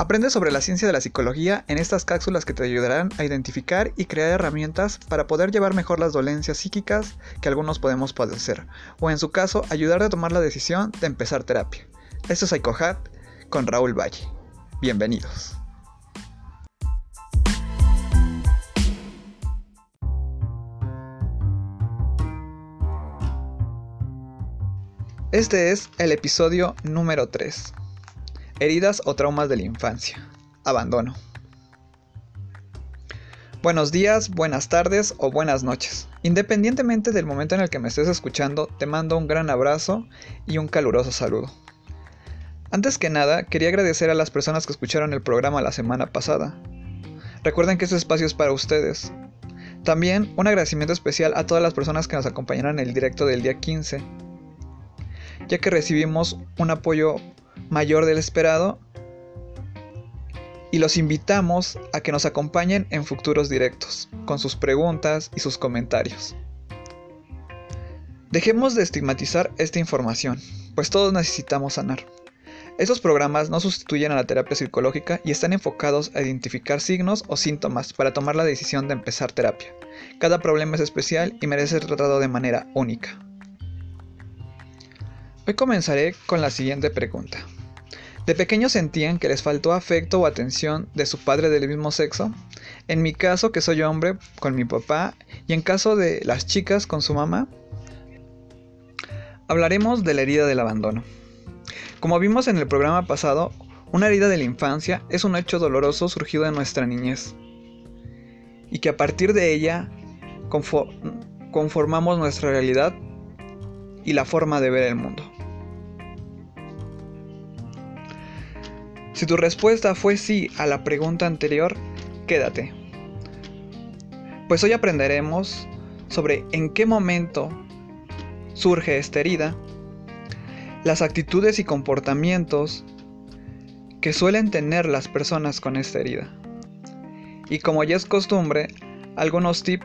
Aprende sobre la ciencia de la psicología en estas cápsulas que te ayudarán a identificar y crear herramientas para poder llevar mejor las dolencias psíquicas que algunos podemos padecer, o en su caso, ayudarte a tomar la decisión de empezar terapia. Esto es Psychohat con Raúl Valle. Bienvenidos. Este es el episodio número 3. Heridas o traumas de la infancia. Abandono. Buenos días, buenas tardes o buenas noches. Independientemente del momento en el que me estés escuchando, te mando un gran abrazo y un caluroso saludo. Antes que nada, quería agradecer a las personas que escucharon el programa la semana pasada. Recuerden que este espacio es para ustedes. También un agradecimiento especial a todas las personas que nos acompañaron en el directo del día 15, ya que recibimos un apoyo mayor del esperado y los invitamos a que nos acompañen en futuros directos, con sus preguntas y sus comentarios. Dejemos de estigmatizar esta información, pues todos necesitamos sanar. Estos programas no sustituyen a la terapia psicológica y están enfocados a identificar signos o síntomas para tomar la decisión de empezar terapia. Cada problema es especial y merece ser tratado de manera única. Hoy comenzaré con la siguiente pregunta. ¿De pequeños sentían que les faltó afecto o atención de su padre del mismo sexo? En mi caso, que soy hombre, con mi papá, y en caso de las chicas, con su mamá. Hablaremos de la herida del abandono. Como vimos en el programa pasado, una herida de la infancia es un hecho doloroso surgido de nuestra niñez, y que a partir de ella conformamos nuestra realidad y la forma de ver el mundo. Si tu respuesta fue sí a la pregunta anterior, quédate. Pues hoy aprenderemos sobre en qué momento surge esta herida, las actitudes y comportamientos que suelen tener las personas con esta herida. Y como ya es costumbre, algunos tips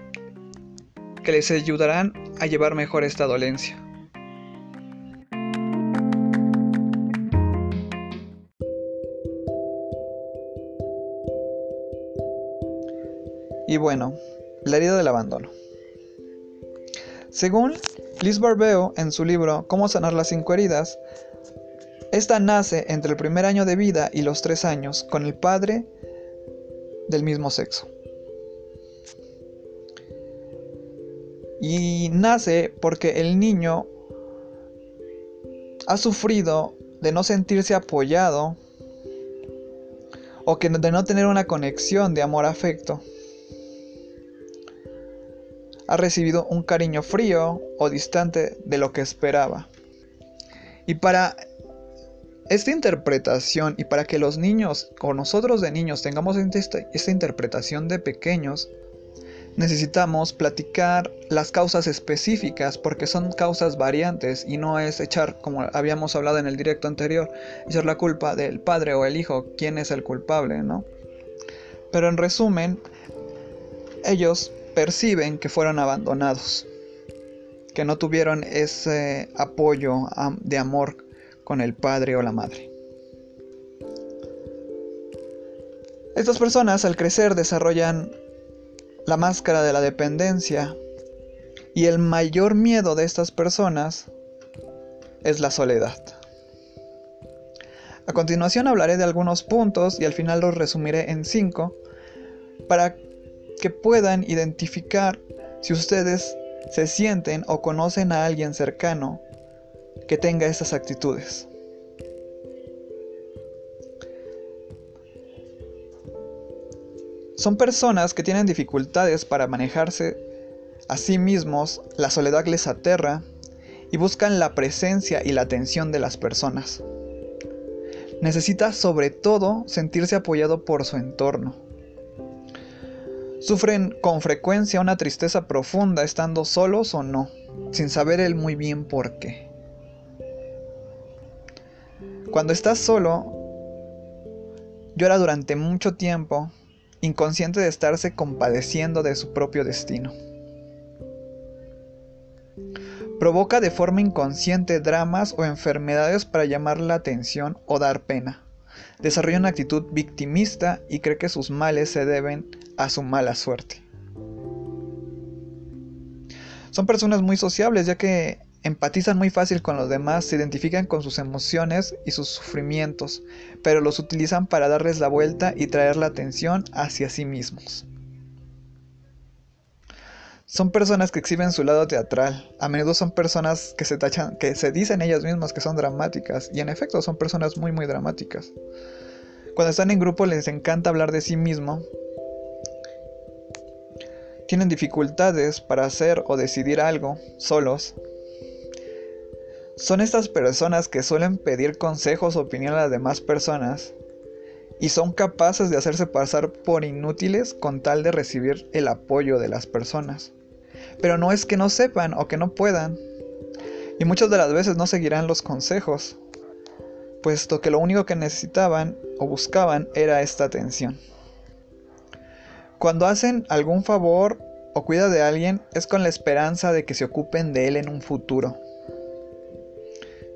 que les ayudarán a llevar mejor esta dolencia. Y bueno, la herida del abandono. Según Liz Barbeo en su libro Cómo sanar las cinco heridas, esta nace entre el primer año de vida y los tres años con el padre del mismo sexo. Y nace porque el niño ha sufrido de no sentirse apoyado o que de no tener una conexión de amor-afecto ha recibido un cariño frío o distante de lo que esperaba. Y para esta interpretación y para que los niños o nosotros de niños tengamos esta, esta interpretación de pequeños, necesitamos platicar las causas específicas porque son causas variantes y no es echar, como habíamos hablado en el directo anterior, echar la culpa del padre o el hijo, quién es el culpable, ¿no? Pero en resumen, ellos perciben que fueron abandonados, que no tuvieron ese apoyo de amor con el padre o la madre. Estas personas al crecer desarrollan la máscara de la dependencia y el mayor miedo de estas personas es la soledad. A continuación hablaré de algunos puntos y al final los resumiré en cinco para que puedan identificar si ustedes se sienten o conocen a alguien cercano que tenga estas actitudes. Son personas que tienen dificultades para manejarse a sí mismos, la soledad les aterra y buscan la presencia y la atención de las personas. Necesita sobre todo sentirse apoyado por su entorno. Sufren con frecuencia una tristeza profunda estando solos o no, sin saber él muy bien por qué. Cuando estás solo, llora durante mucho tiempo, inconsciente de estarse compadeciendo de su propio destino. Provoca de forma inconsciente dramas o enfermedades para llamar la atención o dar pena. desarrolla una actitud victimista y cree que sus males se deben a su mala suerte. Son personas muy sociables ya que empatizan muy fácil con los demás, se identifican con sus emociones y sus sufrimientos, pero los utilizan para darles la vuelta y traer la atención hacia sí mismos. Son personas que exhiben su lado teatral. A menudo son personas que se tachan, que se dicen ellas mismas que son dramáticas. Y en efecto son personas muy muy dramáticas. Cuando están en grupo les encanta hablar de sí mismo. Tienen dificultades para hacer o decidir algo solos. Son estas personas que suelen pedir consejos o opinión a las demás personas y son capaces de hacerse pasar por inútiles con tal de recibir el apoyo de las personas. Pero no es que no sepan o que no puedan. Y muchas de las veces no seguirán los consejos, puesto que lo único que necesitaban o buscaban era esta atención. Cuando hacen algún favor o cuida de alguien es con la esperanza de que se ocupen de él en un futuro.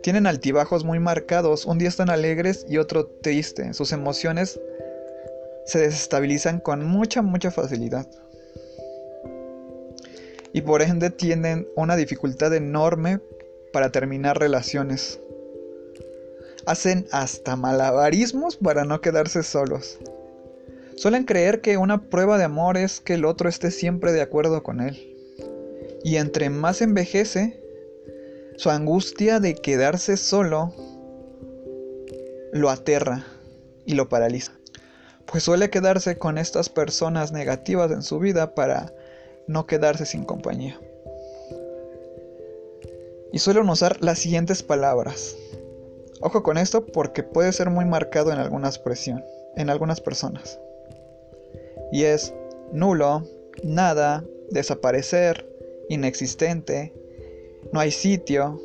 Tienen altibajos muy marcados, un día están alegres y otro triste. Sus emociones se desestabilizan con mucha, mucha facilidad y por ende tienen una dificultad enorme para terminar relaciones. Hacen hasta malabarismos para no quedarse solos. Suelen creer que una prueba de amor es que el otro esté siempre de acuerdo con él. Y entre más envejece, su angustia de quedarse solo lo aterra y lo paraliza. Pues suele quedarse con estas personas negativas en su vida para no quedarse sin compañía. Y suelen usar las siguientes palabras. Ojo con esto porque puede ser muy marcado en alguna expresión, en algunas personas. Y es nulo, nada, desaparecer, inexistente, no hay sitio,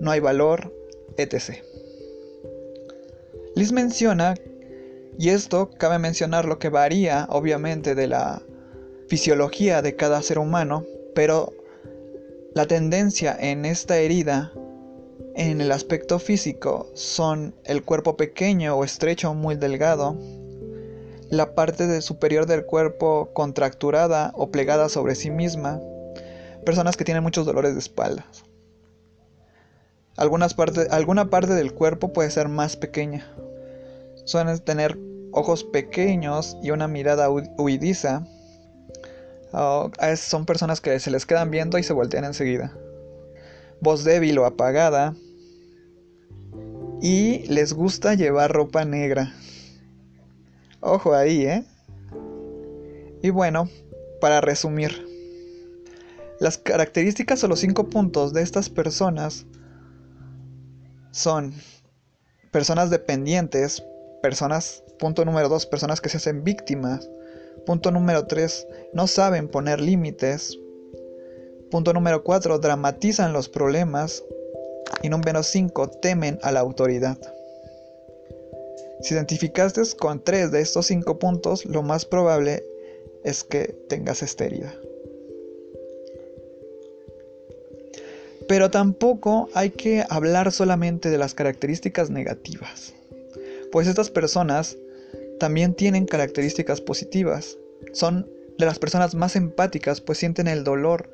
no hay valor, etc. Liz menciona, y esto cabe mencionar lo que varía obviamente de la fisiología de cada ser humano, pero la tendencia en esta herida en el aspecto físico son el cuerpo pequeño o estrecho muy delgado, la parte superior del cuerpo contracturada o plegada sobre sí misma, personas que tienen muchos dolores de espalda. Algunas alguna parte del cuerpo puede ser más pequeña. Suelen tener ojos pequeños y una mirada huidiza son personas que se les quedan viendo y se voltean enseguida. Voz débil o apagada. Y les gusta llevar ropa negra. Ojo ahí, ¿eh? Y bueno, para resumir. Las características o los cinco puntos de estas personas son personas dependientes, personas, punto número dos, personas que se hacen víctimas, Punto número 3. No saben poner límites. Punto número 4. Dramatizan los problemas. Y número 5. Temen a la autoridad. Si identificaste con tres de estos cinco puntos, lo más probable es que tengas esta. Pero tampoco hay que hablar solamente de las características negativas, pues estas personas también tienen características positivas. Son de las personas más empáticas, pues sienten el dolor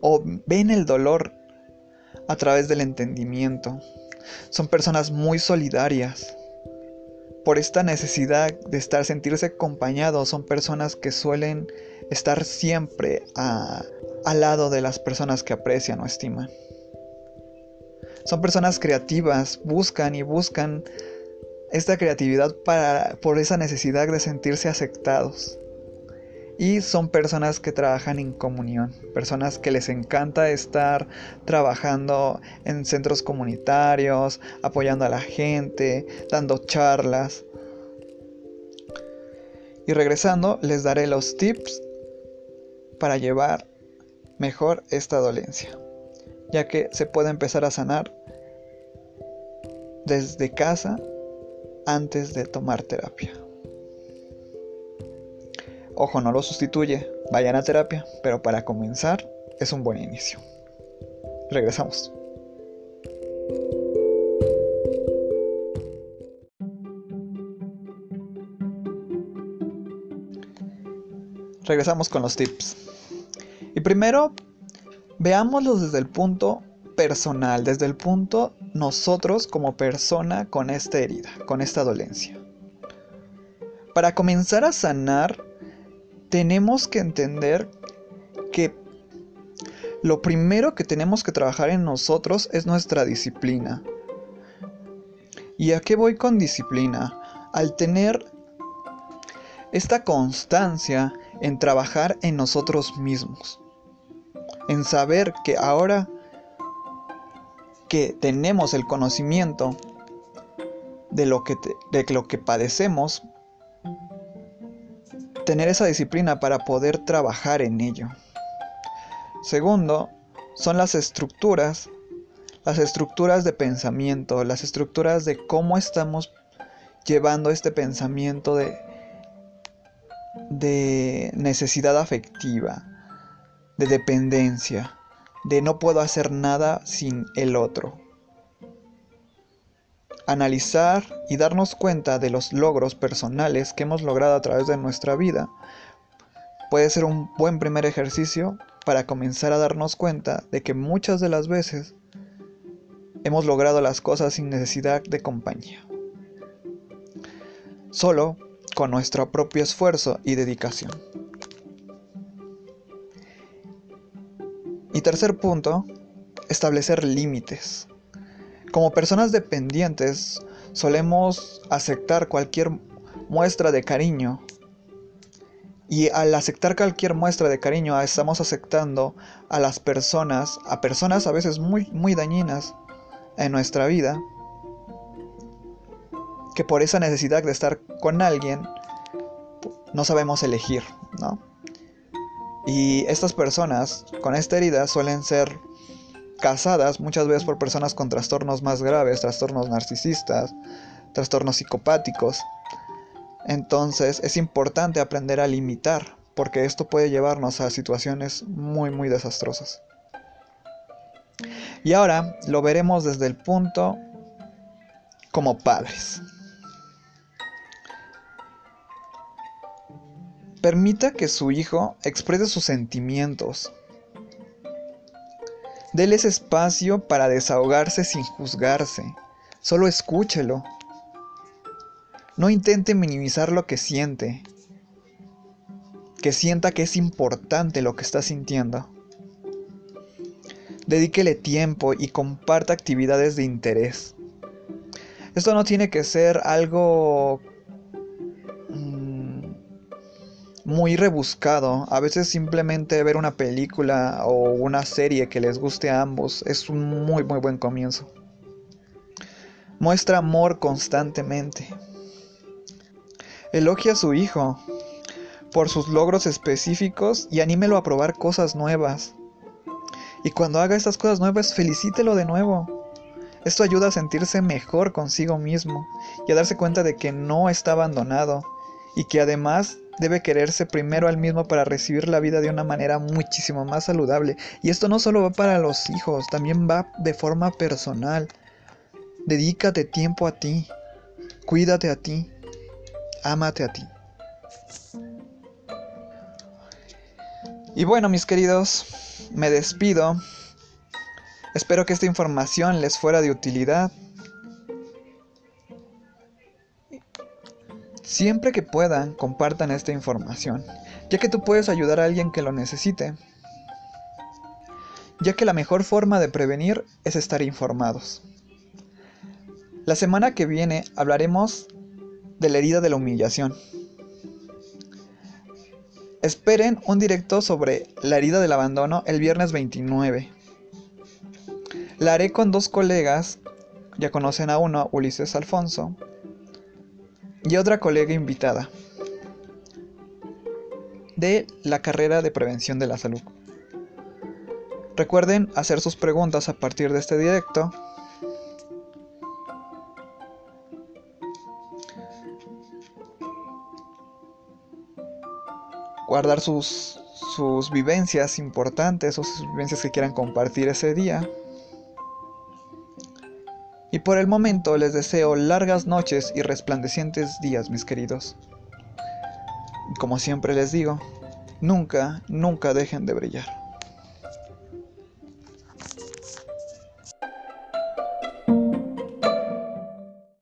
o ven el dolor a través del entendimiento. Son personas muy solidarias. Por esta necesidad de estar, sentirse acompañados, son personas que suelen estar siempre al lado de las personas que aprecian o estiman. Son personas creativas, buscan y buscan esta creatividad para, por esa necesidad de sentirse aceptados. Y son personas que trabajan en comunión, personas que les encanta estar trabajando en centros comunitarios, apoyando a la gente, dando charlas. Y regresando, les daré los tips para llevar mejor esta dolencia, ya que se puede empezar a sanar desde casa antes de tomar terapia. Ojo, no lo sustituye, vayan a terapia, pero para comenzar es un buen inicio. Regresamos. Regresamos con los tips. Y primero, veámoslos desde el punto personal, desde el punto nosotros como persona con esta herida, con esta dolencia. Para comenzar a sanar tenemos que entender que lo primero que tenemos que trabajar en nosotros es nuestra disciplina. ¿Y a qué voy con disciplina? Al tener esta constancia en trabajar en nosotros mismos. En saber que ahora que tenemos el conocimiento de lo que, de lo que padecemos, tener esa disciplina para poder trabajar en ello. Segundo, son las estructuras, las estructuras de pensamiento, las estructuras de cómo estamos llevando este pensamiento de, de necesidad afectiva, de dependencia, de no puedo hacer nada sin el otro. Analizar y darnos cuenta de los logros personales que hemos logrado a través de nuestra vida puede ser un buen primer ejercicio para comenzar a darnos cuenta de que muchas de las veces hemos logrado las cosas sin necesidad de compañía. Solo con nuestro propio esfuerzo y dedicación. Y tercer punto, establecer límites. Como personas dependientes, solemos aceptar cualquier muestra de cariño. Y al aceptar cualquier muestra de cariño, estamos aceptando a las personas, a personas a veces muy, muy dañinas en nuestra vida, que por esa necesidad de estar con alguien no sabemos elegir, ¿no? Y estas personas con esta herida suelen ser casadas muchas veces por personas con trastornos más graves, trastornos narcisistas, trastornos psicopáticos. Entonces es importante aprender a limitar, porque esto puede llevarnos a situaciones muy muy desastrosas. Y ahora lo veremos desde el punto como padres. Permita que su hijo exprese sus sentimientos. Deles espacio para desahogarse sin juzgarse. Solo escúchelo. No intente minimizar lo que siente. Que sienta que es importante lo que está sintiendo. Dedíquele tiempo y comparta actividades de interés. Esto no tiene que ser algo muy rebuscado. A veces simplemente ver una película o una serie que les guste a ambos es un muy muy buen comienzo. Muestra amor constantemente. Elogia a su hijo por sus logros específicos y anímelo a probar cosas nuevas. Y cuando haga estas cosas nuevas, felicítelo de nuevo. Esto ayuda a sentirse mejor consigo mismo y a darse cuenta de que no está abandonado y que además debe quererse primero al mismo para recibir la vida de una manera muchísimo más saludable. Y esto no solo va para los hijos, también va de forma personal. Dedícate tiempo a ti, cuídate a ti, ámate a ti. Y bueno, mis queridos, me despido. Espero que esta información les fuera de utilidad. Siempre que puedan, compartan esta información, ya que tú puedes ayudar a alguien que lo necesite, ya que la mejor forma de prevenir es estar informados. La semana que viene hablaremos de la herida de la humillación. Esperen un directo sobre la herida del abandono el viernes 29. La haré con dos colegas, ya conocen a uno, Ulises Alfonso, y otra colega invitada de la carrera de prevención de la salud. Recuerden hacer sus preguntas a partir de este directo. Guardar sus, sus vivencias importantes o sus vivencias que quieran compartir ese día. Por el momento les deseo largas noches y resplandecientes días, mis queridos. Como siempre les digo, nunca, nunca dejen de brillar.